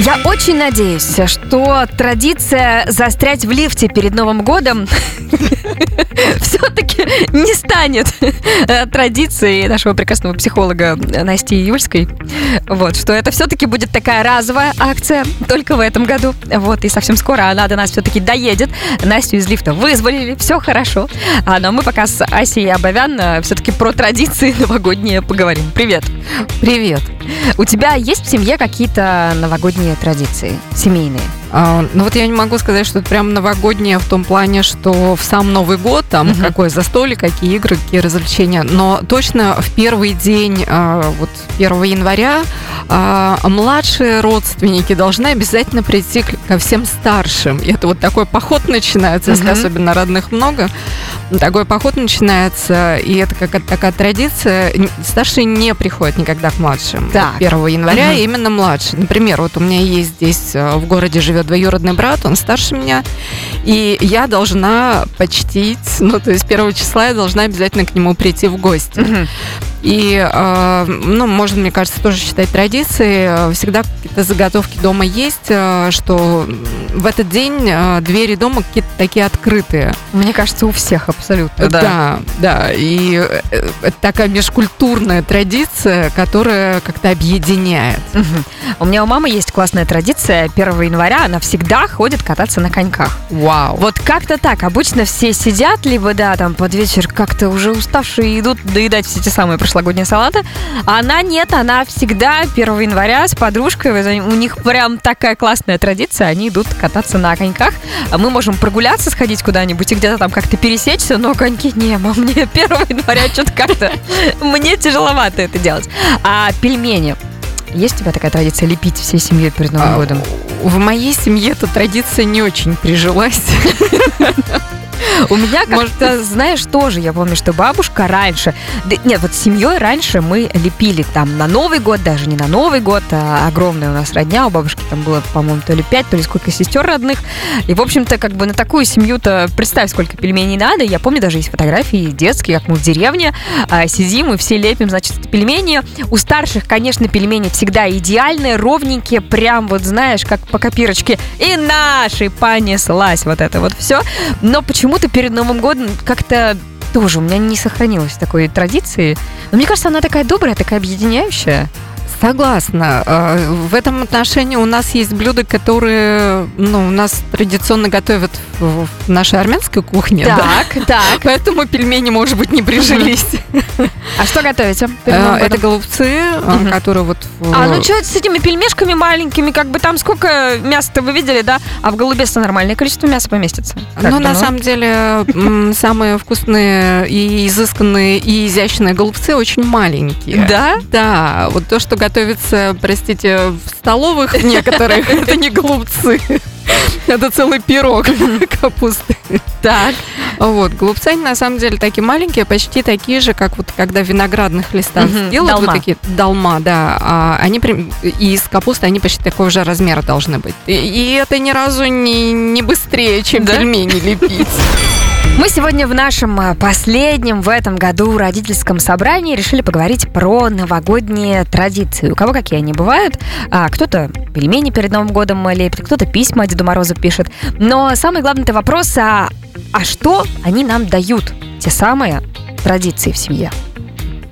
Я очень надеюсь, что традиция застрять в лифте перед Новым годом все-таки не станет э, традицией нашего прекрасного психолога Насти Юльской. Вот, что это все-таки будет такая разовая акция только в этом году. Вот, и совсем скоро она до нас все-таки доедет. Настю из лифта вызволили, все хорошо. А, но мы пока с Асей Абовян э, все-таки про традиции новогодние поговорим. Привет. Привет. У тебя есть в семье какие-то новогодние традиции семейные? А, ну вот я не могу сказать, что это прям новогоднее в том плане, что в сам Новый год там угу. какое застолье, какие игры, какие развлечения. Но точно в первый день, а, вот 1 января, а, младшие родственники должны обязательно прийти ко всем старшим. И это вот такой поход начинается, если угу. особенно родных много. Такой поход начинается, и это какая-то такая традиция. Старшие не приходят никогда к младшим. Так. 1 января угу. именно младшие. Например, вот у меня есть здесь в городе живет двоюродный брат, он старше меня, и я должна почтить, ну, то есть первого числа я должна обязательно к нему прийти в гости. И, э, ну, можно, мне кажется, тоже считать традицией. Всегда какие-то заготовки дома есть, э, что в этот день э, двери дома какие-то такие открытые. Мне кажется, у всех абсолютно. Да, да. да. И это такая межкультурная традиция, которая как-то объединяет. Угу. У меня у мамы есть классная традиция. 1 января она всегда ходит кататься на коньках. Вау. Вот как-то так. Обычно все сидят, либо, да, там под вечер как-то уже уставшие идут доедать все те самые прошлогодние салаты. А она нет, она всегда 1 января с подружкой, у них прям такая классная традиция, они идут кататься на коньках. А мы можем прогуляться, сходить куда-нибудь и где-то там как-то пересечься, но коньки не, мам, мне 1 января что-то как-то, мне тяжеловато это делать. А пельмени, есть у тебя такая традиция лепить всей семьей перед Новым а, годом? В моей семье эта традиция не очень прижилась. У меня как-то, знаешь, тоже, я помню, что бабушка раньше... Нет, вот с семьей раньше мы лепили там на Новый год, даже не на Новый год, а огромная у нас родня, у бабушки там было, по-моему, то ли пять, то ли сколько сестер родных. И, в общем-то, как бы на такую семью-то представь, сколько пельменей надо. Я помню, даже есть фотографии детские, как мы в деревне а, сидим и все лепим, значит, пельмени. У старших, конечно, пельмени всегда идеальные, ровненькие, прям вот, знаешь, как по копирочке. И наши понеслась вот это вот все. Но почему-то перед Новым годом как-то тоже у меня не сохранилось такой традиции. Но мне кажется, она такая добрая, такая объединяющая. Согласна. А, в этом отношении у нас есть блюда, которые ну, у нас традиционно готовят в нашей армянской кухне. Так, да? так. Поэтому пельмени, может быть, не прижились. А что готовите? А, это голубцы, а, которые вот... А ну что с этими пельмешками маленькими, как бы там сколько мяса-то вы видели, да? А в голубец-то нормальное количество мяса поместится. Ну, на самом деле, самые вкусные и изысканные, и изящные голубцы очень маленькие. Да? Да. Вот то, что готовится, простите, в столовых некоторых, это не голубцы. Это целый пирог капусты. Так. Вот, голубцы, они на самом деле такие маленькие, почти такие же, как вот когда в виноградных листах угу, делают. Долма. Вот такие, долма, да. А они и из капусты они почти такого же размера должны быть. И, и это ни разу не, не быстрее, чем да? пельмени лепить. Мы сегодня в нашем э, последнем в этом году родительском собрании решили поговорить про новогодние традиции. У кого какие они бывают. А, кто-то пельмени перед Новым годом лепит, кто-то письма Деду Морозу пишет. Но самый главный вопрос, а, а что они нам дают? Те самые традиции в семье.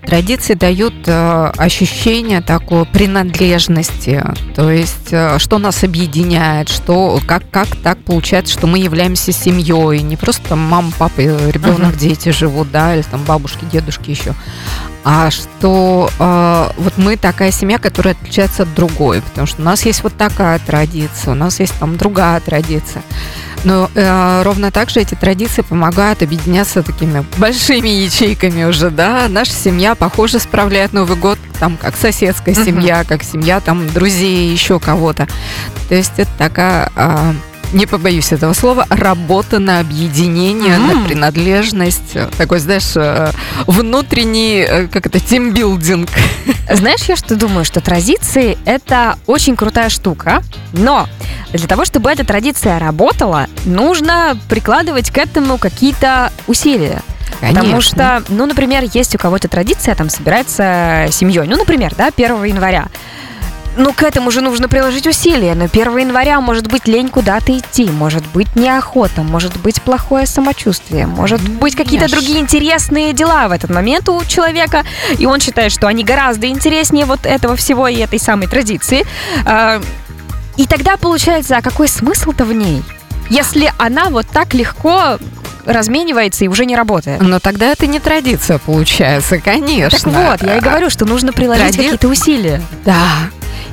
Традиции дают э, ощущение такой принадлежности, то есть э, что нас объединяет, что как как так получается, что мы являемся семьей, не просто там мама, папа, ребенок, uh-huh. дети живут, да, или там бабушки, дедушки еще, а что э, вот мы такая семья, которая отличается от другой, потому что у нас есть вот такая традиция, у нас есть там другая традиция. Но э, ровно так же эти традиции помогают объединяться такими большими ячейками уже, да. Наша семья, похоже, справляет Новый год там как соседская семья, как семья там друзей, еще кого-то. То есть это такая э, не побоюсь этого слова, работа на объединение, mm-hmm. на принадлежность, такой, знаешь, э, внутренний, э, как это, тимбилдинг. Знаешь, я что думаю, что традиции – это очень крутая штука, но для того, чтобы эта традиция работала, нужно прикладывать к этому какие-то усилия. Конечно. Потому что, ну, например, есть у кого-то традиция там собираться семьей. Ну, например, да, 1 января. Ну, к этому же нужно приложить усилия. Но 1 января может быть лень куда-то идти, может быть неохота, может быть плохое самочувствие, может быть какие-то другие интересные дела в этот момент у человека, и он считает, что они гораздо интереснее вот этого всего и этой самой традиции. А, И тогда получается, а какой смысл-то в ней? Если она вот так легко разменивается и уже не работает. Но тогда это не традиция получается, конечно. Так вот, я и говорю, что нужно приложить Тради- какие-то усилия. Да.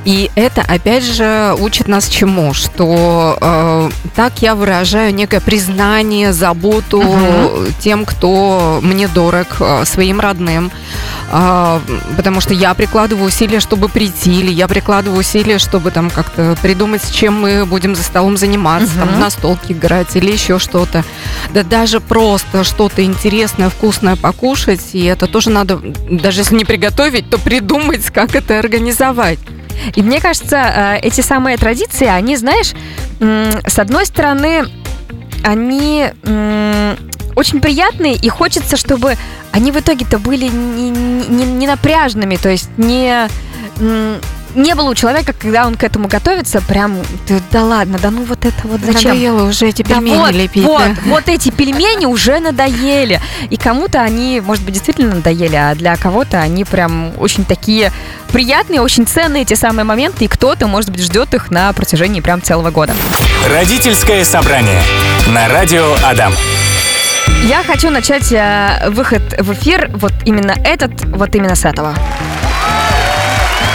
И это, опять же, учит нас чему? Что э, так я выражаю некое признание, заботу Мгм. тем, кто мне дорог, э, своим родным. А, потому что я прикладываю усилия, чтобы прийти, или я прикладываю усилия, чтобы там как-то придумать, с чем мы будем за столом заниматься, Мгм. там, на столке играть или еще что-то. Да даже просто что-то интересное, вкусное покушать, и это тоже надо, даже если не приготовить, то придумать, как это организовать. И мне кажется, э, эти самые традиции, они, знаешь, с одной стороны, они очень приятные, и хочется, чтобы они в итоге-то были не, не- не напряжными, то есть не... не было у человека, когда он к этому готовится, прям, да, да ладно, да ну вот это вот зачем? Надоело уже эти Да пельмени вот, лепить. вот, да. вот эти пельмени уже надоели. И кому-то они, может быть, действительно надоели, а для кого-то они прям очень такие приятные, очень ценные те самые моменты, и кто-то, может быть, ждет их на протяжении прям целого года. Родительское собрание на радио Адам. Я хочу начать э, выход в эфир вот именно этот, вот именно с этого.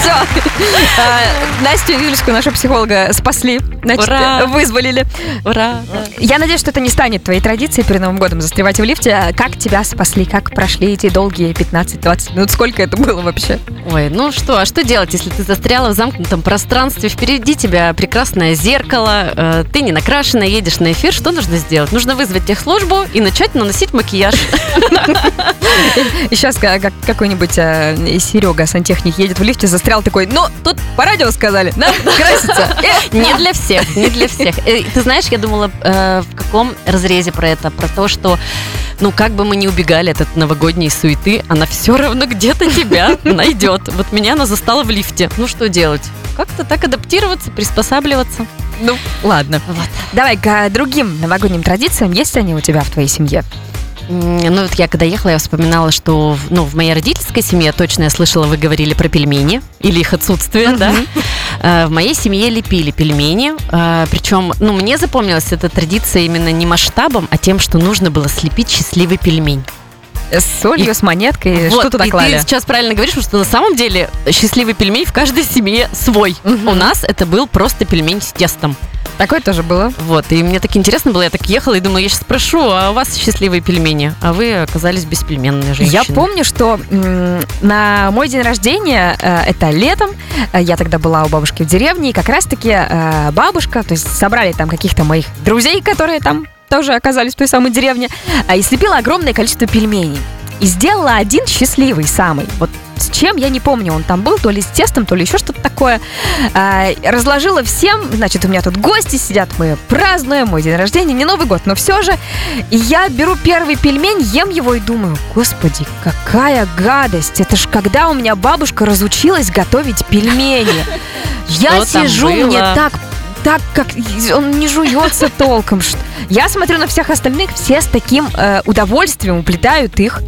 Все. Настю Юльскую, нашу психолога, спасли. Значит, вызволили. Ура! Я надеюсь, что это не станет твоей традицией перед Новым годом застревать в лифте. Как тебя спасли? Как прошли эти долгие 15-20 минут? Сколько это было вообще? Ой, ну что, а что делать, если ты застряла в замкнутом пространстве? Впереди тебя прекрасное зеркало, э, ты не накрашена, едешь на эфир. Что нужно сделать? Нужно вызвать техслужбу и начать наносить макияж. И сейчас как какой-нибудь э, Серега, сантехник, едет в лифте, застрял такой, ну, тут по радио сказали, надо краситься. Не для всех, не для всех. Э, Ты знаешь, я думала, э, в каком разрезе про это? Про то, что ну, как бы мы ни убегали от этой новогодней суеты, она все равно где-то тебя найдет. Вот меня она застала в лифте. Ну, что делать? Как-то так адаптироваться, приспосабливаться. Ну, ладно. Вот. Давай к другим новогодним традициям. Есть они у тебя в твоей семье? Ну, вот я когда ехала, я вспоминала, что в- ну, в моей родительской семье, точно я слышала, вы говорили про пельмени или их отсутствие, да? Э, В моей семье лепили пельмени, э, причем, ну, мне запомнилась эта традиция именно не масштабом, а тем, что нужно было слепить счастливый пельмень. С солью, И- с монеткой, Вот, что туда и клали? ты сейчас правильно говоришь, потому что на самом деле счастливый пельмень в каждой семье свой. Мгм. У нас это был просто пельмень с тестом. Такое тоже было. Вот, и мне так интересно было, я так ехала и думала, я сейчас спрошу, а у вас счастливые пельмени? А вы оказались беспельменные женщины. Я помню, что на мой день рождения, э, это летом, э, я тогда была у бабушки в деревне, и как раз-таки э, бабушка, то есть собрали там каких-то моих друзей, которые там тоже оказались в той самой деревне, и слепила огромное количество пельменей. И сделала один счастливый самый. Вот с чем, я не помню, он там был, то ли с тестом, то ли еще что-то такое. А, разложила всем, значит, у меня тут гости сидят, мы празднуем, мой день рождения, не Новый год, но все же. И я беру первый пельмень, ем его и думаю, господи, какая гадость, это ж когда у меня бабушка разучилась готовить пельмени. Я сижу, мне так так как он не жуется толком. Я смотрю на всех остальных, все с таким э, удовольствием уплетают их.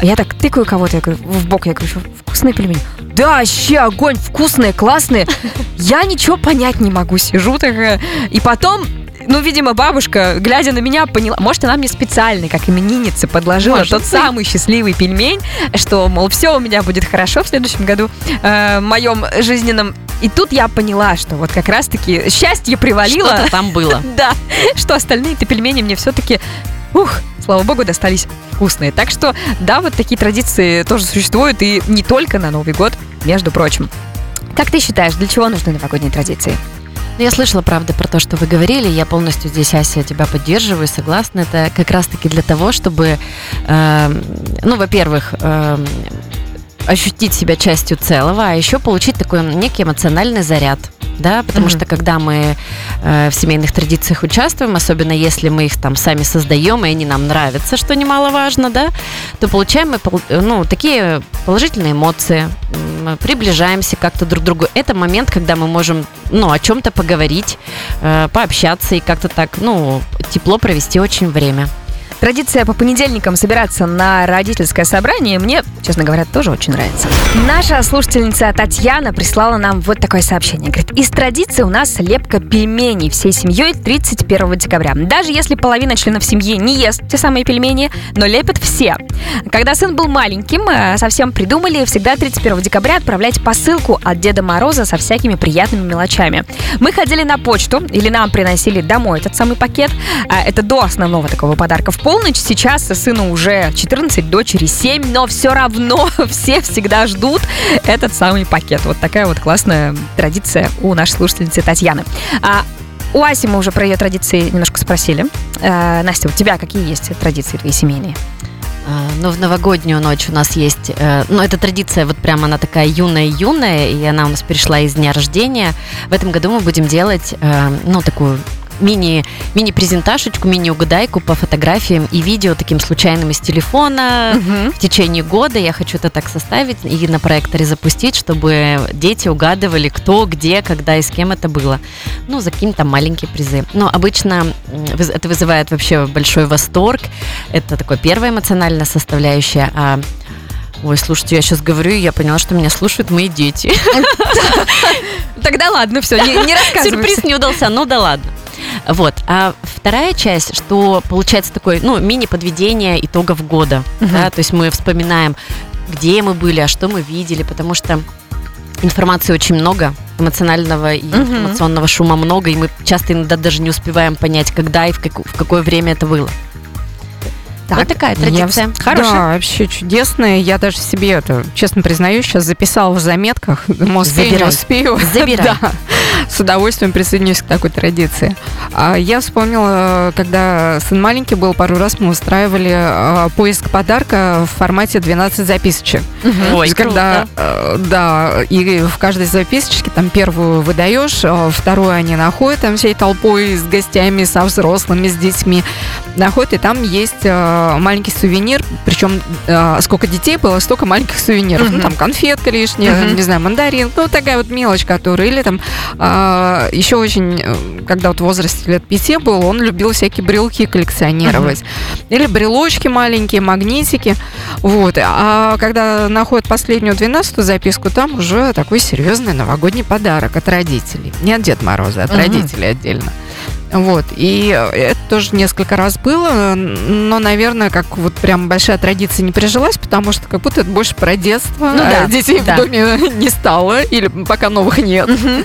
Я так тыкаю кого-то, я говорю, в бок, я говорю, что вкусные пельмени. Да, вообще огонь, вкусные, классные. Я ничего понять не могу, сижу такая. И потом, ну, видимо, бабушка, глядя на меня, поняла, может, она мне специально, как именинница, подложила Может тот быть. самый счастливый пельмень, что, мол, все у меня будет хорошо в следующем году, э, моем жизненном. И тут я поняла, что вот как раз-таки счастье привалило. Что-то там было. Да, что остальные-то пельмени мне все-таки, ух, слава богу, достались вкусные. Так что, да, вот такие традиции тоже существуют, и не только на Новый год, между прочим. Как ты считаешь, для чего нужны новогодние традиции? Ну, Я слышала, правда, про то, что вы говорили. Я полностью здесь, Ася, тебя поддерживаю, согласна. Это как раз-таки для того, чтобы, эм, ну, во-первых, эм, ощутить себя частью целого, а еще получить такой некий эмоциональный заряд. да, потому Мгм. что когда мы э, в семейных традициях участвуем, особенно если мы их там сами создаем, и они нам нравятся, что немаловажно, да, то получаем мы ну, такие положительные эмоции, м, приближаемся как-то друг к другу. Это момент, когда мы можем, ну, о чем-то поговорить, э, пообщаться и как-то так, ну, тепло провести очень время. Традиция по понедельникам собираться на родительское собрание мне, честно говоря, тоже очень нравится. Наша слушательница Татьяна прислала нам вот такое сообщение. Говорит, из традиции у нас лепка пельменей всей семьей 31 декабря. Даже если половина членов семьи не ест те самые пельмени, но лепят все. Когда сын был маленьким, э, совсем придумали всегда 31 декабря отправлять посылку от Деда Мороза со всякими приятными мелочами. Мы ходили на почту или нам приносили домой этот самый пакет. А, Это до основного такого подарка в полночь. Сейчас сыну уже 14, дочери 7, но все равно все всегда ждут этот самый пакет. Вот такая вот классная традиция у нашей слушательницы Татьяны. А у Аси мы уже про ее традиции немножко спросили. Э, Настя, у тебя какие есть традиции твои семейные? А, Ну, в новогоднюю ночь у нас есть, э, ну, эта традиция вот прям она такая юная-юная, и она у нас перешла из дня рождения. В этом году мы будем делать, э, ну, такую мини, мини-презентажечку, мини-угадайку по фотографиям и видео таким случайным из телефона. В течение года я хочу это так составить и на проекторе запустить, чтобы дети угадывали, кто, где, когда и с кем это было. Ну, за какие-то маленькие призы. Но обычно это вызывает вообще большой восторг. Это такое первая эмоциональная составляющая. А Ой, слушайте, я сейчас говорю, и я поняла, что меня слушают мои дети. Тогда ладно, все, не, не рассказывай. Сюрприз не удался, ну да ладно. Вот. А вторая часть, что получается такой, ну, мини-подведение итогов года. Мгм. Да, то есть мы вспоминаем, где мы были, а что мы видели, потому что информации очень много, эмоционального и Мгм. информационного шума много, и мы часто иногда даже не успеваем понять, когда и в, как- в какое время это было. Так, вот такая Я традиция. вс- Хорошая. Да, вообще чудесная. Я даже себе это, честно признаюсь, сейчас записала в заметках. Думаю, успею, Забирай. успею. Забирай. Да. С удовольствием присоединюсь к такой традиции. А Я вспомнила, когда сын маленький был, пару раз мы устраивали а, поиск подарка в формате 12 записочек. То Ой, когда, э, да, и в каждой записочке там первую выдаешь, э, вторую они находят там всей толпой с гостями, со взрослыми, с детьми. Находят, и там есть маленький сувенир, причем сколько детей было, столько маленьких сувениров. Мгм. Ну, там конфетка лишняя, Мгм. не знаю, мандарин, ну, такая вот мелочь, которая, или там еще очень, э, когда вот в возрасте лет пяти был, он любил всякие брелки коллекционировать. Или брелочки маленькие, магнитики. Вот. А когда находят последнюю двенадцатую записку, там уже такой серьезный новогодний подарок от родителей. Не от Деда Мороза, а от Мгм. родителей отдельно. Вот. И это тоже несколько раз было, но, наверное, как вот прям большая традиция не прижилась, потому что как будто это больше про детство. Ну да, а детей да. в доме не стало, или пока новых нет. Мгм.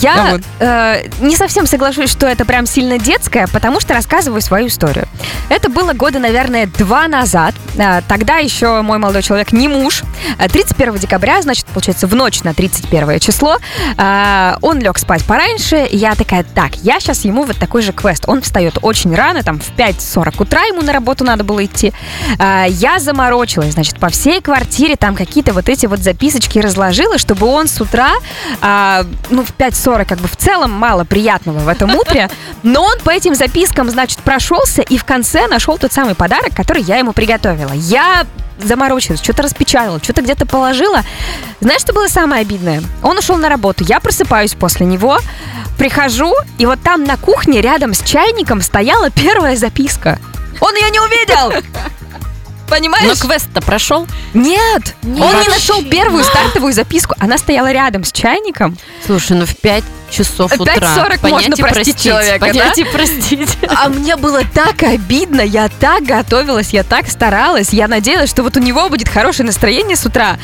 Я вот. э, не совсем соглашусь, что это прям сильно детское, потому что рассказываю свою историю. Это было года, наверное, два назад. Э, Тогда еще мой молодой человек не муж. Э, 31 декабря, значит, получается, в ночь на 31 число, э, он лег спать пораньше. Я такая, так, я сейчас ему вот такой же квест. Он встает очень рано, там в 5.40 утра ему на работу надо было идти. Э, Я заморочилась, значит, по всей квартире там какие-то вот эти вот записочки разложила, чтобы он с утра, а, ну, в 5.40 как бы в целом мало приятного в этом утре, но он по этим запискам, значит, прошелся и в конце нашел тот самый подарок, который я ему приготовила. Я заморочилась, что-то распечатала, что-то где-то положила. Знаешь, что было самое обидное? Он ушел на работу, я просыпаюсь после него, прихожу, и вот там на кухне рядом с чайником стояла первая записка. Он ее не увидел! Понимаешь? Но квест-то прошел. Нет, Нет. он не нашел первую стартовую записку. Она стояла рядом с чайником. Слушай, ну в 5 часов В утра. 5:40 понять можно и простить человека, да? Понять и простить. А мне было так обидно, я так готовилась, я так старалась, я надеялась, что вот у него будет хорошее настроение с утра.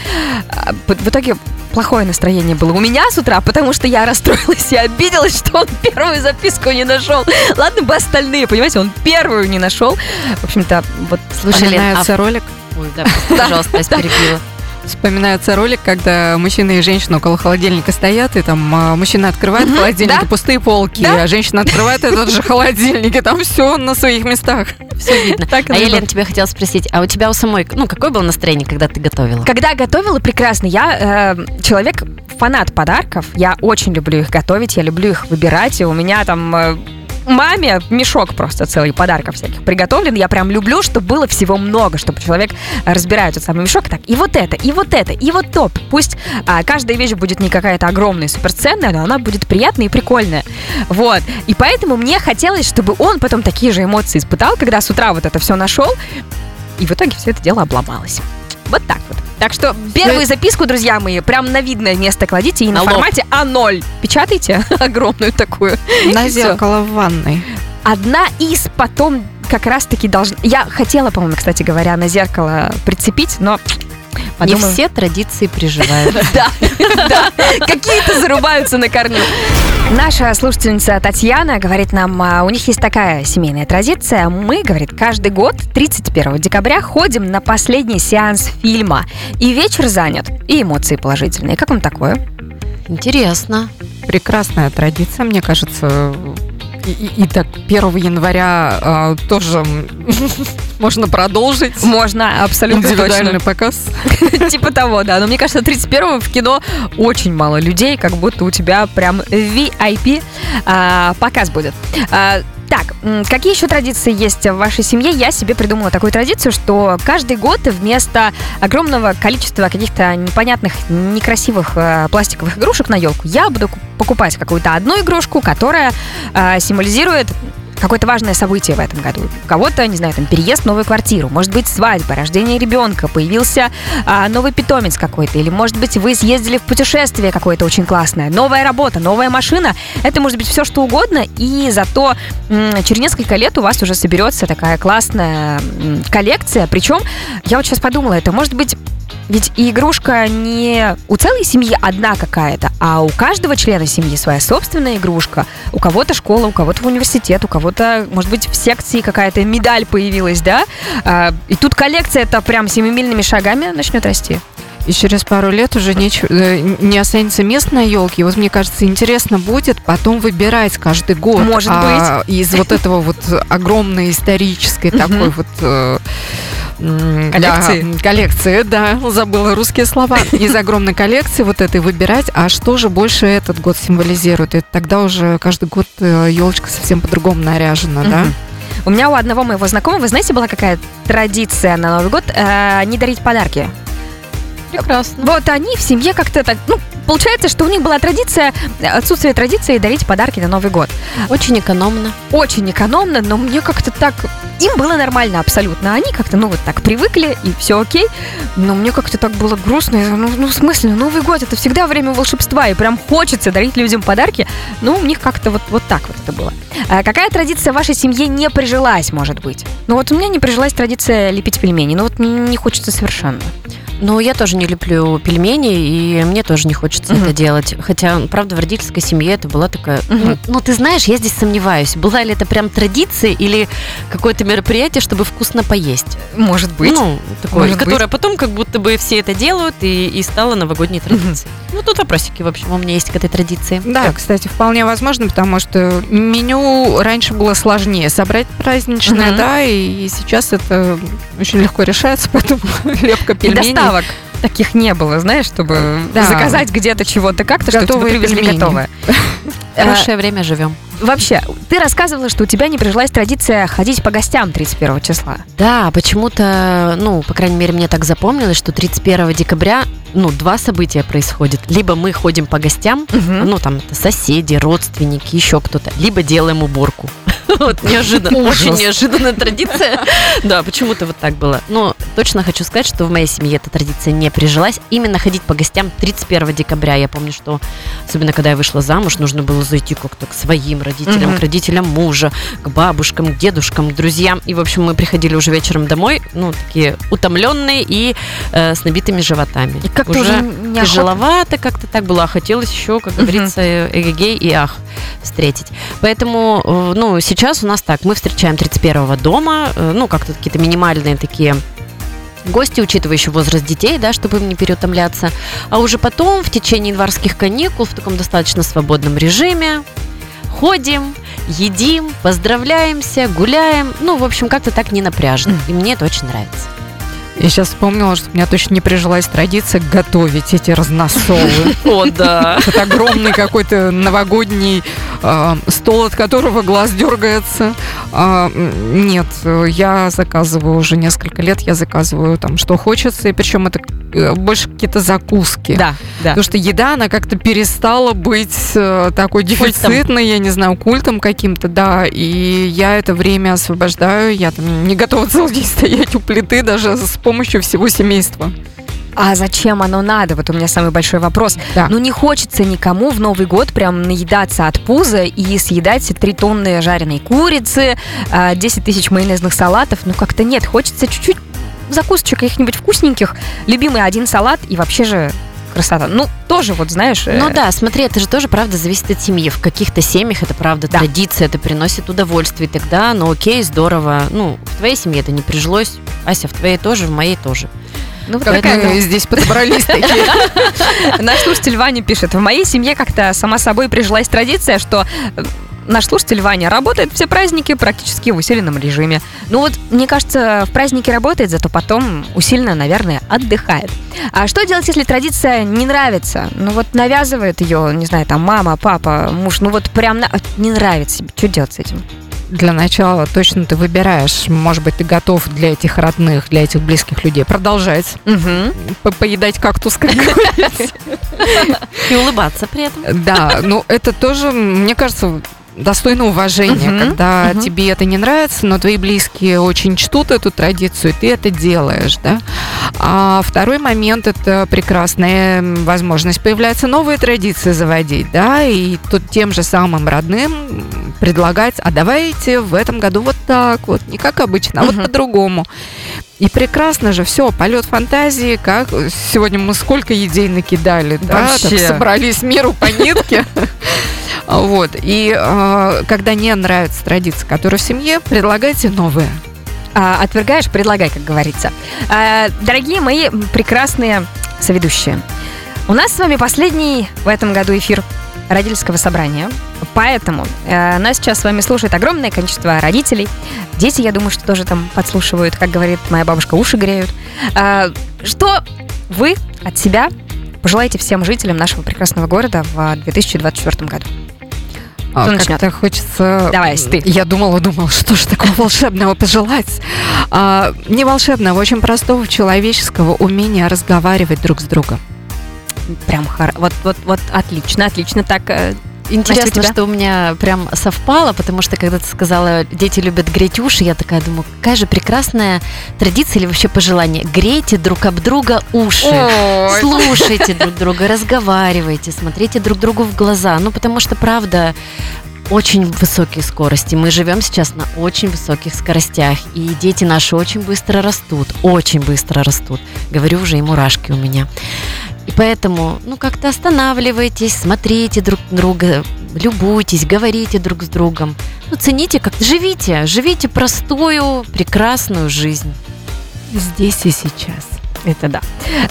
А, В итоге плохое настроение было у меня с утра, потому что я расстроилась и обиделась, что он первую записку не нашел. Ладно бы остальные, понимаете, он первую не нашел. В общем-то, вот Слушай, Лен, а Вспоминается ролик. Ой, да, пожалуйста, да. перебила. Вспоминается ролик, когда мужчина и женщина около холодильника стоят, и там а, мужчина открывает Мгм, холодильник, да. пустые полки, Да. а женщина открывает этот же холодильник, и там все на своих местах. Все видно. Так а я. Лен, тебя хотела спросить, а у тебя у самой, ну, какое было настроение, когда ты готовила? Когда готовила, прекрасно. Я э, человек, фанат подарков. Я очень люблю их готовить, я люблю их выбирать. И у меня там э, маме мешок просто целый подарков всяких приготовлен. Я прям люблю, чтобы было всего много, чтобы человек разбирает этот самый мешок. Так, и вот это, и вот это, и вот топ. Пусть а, каждая вещь будет не какая-то огромная, суперценная, но она будет приятная и прикольная. Вот. И поэтому мне хотелось, чтобы он потом такие же эмоции испытал, когда с утра вот это все нашел. И в итоге все это дело обломалось. Вот так вот. Так что первую записку, друзья мои, прям на видное место кладите и на, На формате А0. Печатайте огромную такую. На зеркало в ванной. Одна из потом как раз-таки должна... Я хотела, по-моему, кстати говоря, на зеркало прицепить, но Не подумаю- все традиции приживают. Да, да. Какие-то зарубаются на корню. Наша слушательница Татьяна говорит нам, а, у них есть такая семейная традиция. Мы, говорит, каждый год 31 декабря ходим на последний сеанс фильма. И вечер занят, и эмоции положительные. Как вам такое? Интересно. Прекрасная традиция, мне кажется. И, и- и так 1 января а, тоже можно продолжить. Можно, абсолютно Индивидуальный показ. точно. Типа того, да. Но мне кажется, 31 в кино очень мало людей, как будто у тебя прям VIP а, показ будет. А, так, какие еще традиции есть в вашей семье? Я себе придумала такую традицию, что каждый год вместо огромного количества каких-то непонятных, некрасивых э, пластиковых игрушек на елку я буду ку- покупать какую-то одну игрушку, которая э, символизирует какое-то важное событие в этом году. У кого-то, не знаю, там переезд в новую квартиру, может быть, свадьба, рождение ребенка, появился а, новый питомец какой-то, или, может быть, вы съездили в путешествие какое-то очень классное, новая работа, новая машина. Это может быть все, что угодно, и зато м, через несколько лет у вас уже соберется такая классная м, коллекция. Причем, я вот сейчас подумала, это может быть ведь игрушка не у целой семьи одна какая-то, а у каждого члена семьи своя собственная игрушка. У кого-то школа, у кого-то университет, у кого-то, может быть, в секции какая-то медаль появилась, да? А, и тут коллекция это прям семимильными шагами начнет расти. И через пару лет уже неч- э, не останется мест на елке. Вот мне кажется, интересно будет потом выбирать каждый год. Может а, Из вот этого вот огромной исторической такой вот... э, Коллекции. Да, коллекции, да, забыла русские слова. Из огромной коллекции вот этой выбирать, а что же больше этот год символизирует? И тогда уже каждый год елочка совсем по-другому наряжена, да? У меня у одного моего знакомого, знаете, была какая традиция на Новый год э, не дарить подарки. Прекрасно. Вот они в семье как-то так, ну, получается, что у них была традиция, отсутствие традиции дарить подарки на Новый год. Очень экономно. Очень экономно, но мне как-то так... Им было нормально абсолютно. Они как-то, ну, вот так привыкли, и все окей. Но мне как-то так было грустно. Я, Ну, ну, в смысле, ну, Новый год это всегда время волшебства, и прям хочется дарить людям подарки. Ну, у них как-то вот, вот так вот это было. А какая традиция в вашей семье не прижилась, может быть? Ну, вот у меня не прижилась традиция лепить пельмени. Ну, вот мне не хочется совершенно. Ну, я тоже не люблю пельмени, и мне тоже не хочется Мгм. это делать. Хотя, правда, в родительской семье это была такая... Мгм. Ну, ну, ты знаешь, я здесь сомневаюсь, была ли это прям традиция или какое-то мероприятие, чтобы вкусно поесть. Может быть. Ну, такое, Может которое потом как будто бы все это делают и, и стало новогодней традицией. Ну, тут вопросики, в общем, у меня есть к этой традиции. Да, кстати, вполне возможно, потому что меню раньше было сложнее собрать праздничное, Мгм. да, и сейчас это очень легко решается, поэтому лепка И пельменей. Доставок таких не было, знаешь, чтобы Да. заказать где-то чего-то как-то, чтобы тебе привезли пельмени. готовое. Э, Хорошее время живем. Вообще, ты рассказывала, что у тебя не прижилась традиция ходить по гостям 31 числа. Да, почему-то, ну, по крайней мере, мне так запомнилось, что 31 декабря, ну, два события происходят. Либо мы ходим по гостям, ну, там, соседи, родственники, еще кто-то, либо делаем уборку. Вот, неожиданно, очень неожиданная традиция. Да, почему-то вот так было. Но точно хочу сказать, что в моей семье эта традиция не прижилась. Именно ходить по гостям 31 декабря. Я помню, что, особенно когда я вышла замуж, нужно было зайти как-то к своим родителям, к родителям мужа, к бабушкам, к дедушкам, друзьям. И, в общем, мы приходили уже вечером домой, ну, такие утомленные и э, с набитыми животами. И как-то уже. Тяжеловато как-то так было, а хотелось еще, как говорится, эгегей и ах встретить. Поэтому, э, ну, сейчас у нас так, мы встречаем 31-го дома, э, ну, как-то какие-то минимальные такие гости, учитывая еще возраст детей, да, чтобы им не переутомляться. А уже потом, в течение январских каникул, в таком достаточно свободном режиме, ходим, едим, поздравляемся, гуляем. Ну, в общем, как-то так не напряжно. И мне это очень нравится. Я сейчас вспомнила, что у меня точно не прижилась традиция готовить эти разносолы. О, да. Это огромный какой-то новогодний э, стол, от которого глаз дергается. Э, нет, я заказываю уже несколько лет, я заказываю там, что хочется, и причем это больше какие-то закуски. Да, да. Потому что еда, она как-то перестала быть э, такой дефицитной, я не знаю, культом каким-то, да, и я это время освобождаю, я там не готова целый день стоять у плиты даже с помощью всего семейства. А зачем оно надо? Вот у меня самый большой вопрос. Да. Ну, не хочется никому в Новый год прям наедаться от пуза и съедать 3 тонны жареной курицы, а, 10 тысяч майонезных салатов. Ну, как-то нет. Хочется чуть-чуть закусочек каких-нибудь вкусненьких. Любимый один салат и вообще же красота. Ну, тоже вот, знаешь... э, Ну да, смотри, это же тоже, правда, зависит от семьи. В каких-то семьях это, правда, Да. традиция, это приносит удовольствие. Тогда, ну окей, здорово. Ну, в твоей семье это не прижилось. Ася, в твоей тоже, в моей тоже. Ну, Как такая, мы здесь подобрались такие. Наш слушатель Ваня пишет, в моей семье как-то сама собой прижилась традиция, что э, наш слушатель Ваня работает все праздники практически в усиленном режиме. Ну вот, мне кажется, в празднике работает, зато потом усиленно, наверное, отдыхает. А что делать, если традиция не нравится? Ну вот навязывает ее, не знаю, там мама, папа, муж, ну вот прям на- не нравится. Что делать с этим? Для начала точно ты выбираешь, может быть, ты готов для этих родных, для этих близких людей продолжать по- поедать кактус, как говорится. И улыбаться при этом. Да, ну это тоже, мне кажется, достойно уважения, Мгм, когда мгм. тебе это не нравится, но твои близкие очень чтут эту традицию, и ты это делаешь, да. А второй момент это прекрасная возможность появляется новые традиции заводить, да, и тут тем же самым родным предлагать, а давайте в этом году вот так вот, не как обычно, а вот Мгм. по-другому. И прекрасно же, все, полет фантазии, как сегодня мы сколько идей накидали, да, Вообще. так собрались миру по нитке. Вот. И э, когда не нравится традиция, которая в семье, предлагайте новые. А, отвергаешь, предлагай, как говорится. А, дорогие мои прекрасные соведущие, у нас с вами последний в этом году эфир родительского собрания. Поэтому э, нас сейчас с вами слушает огромное количество родителей. Дети, я думаю, что тоже там подслушивают, как говорит моя бабушка, уши греют. А, что вы от себя пожелаете всем жителям нашего прекрасного города в 2024 году? А, Кто начнет? Как-то хочется... Давай, ты. Я думала, думала, что же такого волшебного пожелать. А, не волшебного, очень простого человеческого умения разговаривать друг с другом. Прям хор... вот, вот, вот отлично, отлично. Так, э, Интересно, тебя? что у меня прям совпало, потому что когда ты сказала, дети любят греть уши, я такая думаю, какая же прекрасная традиция или вообще пожелание. Грейте друг об друга уши. Слушайте друг друга, разговаривайте, смотрите друг другу в глаза. Ну, потому что, правда, очень высокие скорости. Мы живем сейчас на очень высоких скоростях. И дети наши очень быстро растут. Очень быстро растут. Говорю уже, и мурашки у меня. И поэтому, ну, как-то останавливайтесь, смотрите друг друга, любуйтесь, говорите друг с другом. Ну, цените, как живите, живите простую, прекрасную жизнь. Здесь и сейчас. Это да.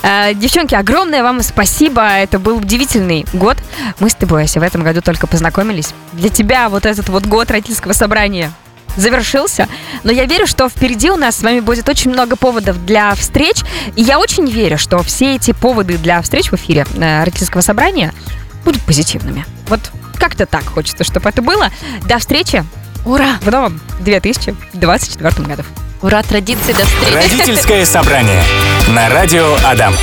Э, девчонки, огромное вам спасибо. Это был удивительный год. Мы с тобой, Ася, в этом году только познакомились. Для тебя вот этот вот год родительского собрания завершился. Но я верю, что впереди у нас с вами будет очень много поводов для встреч. И я очень верю, что все эти поводы для встреч в эфире э, родительского собрания будут позитивными. Вот как-то так хочется, чтобы это было. До встречи Ура! в новом 2024 году. Ура, традиции, до встречи! Родительское собрание на радио Адам.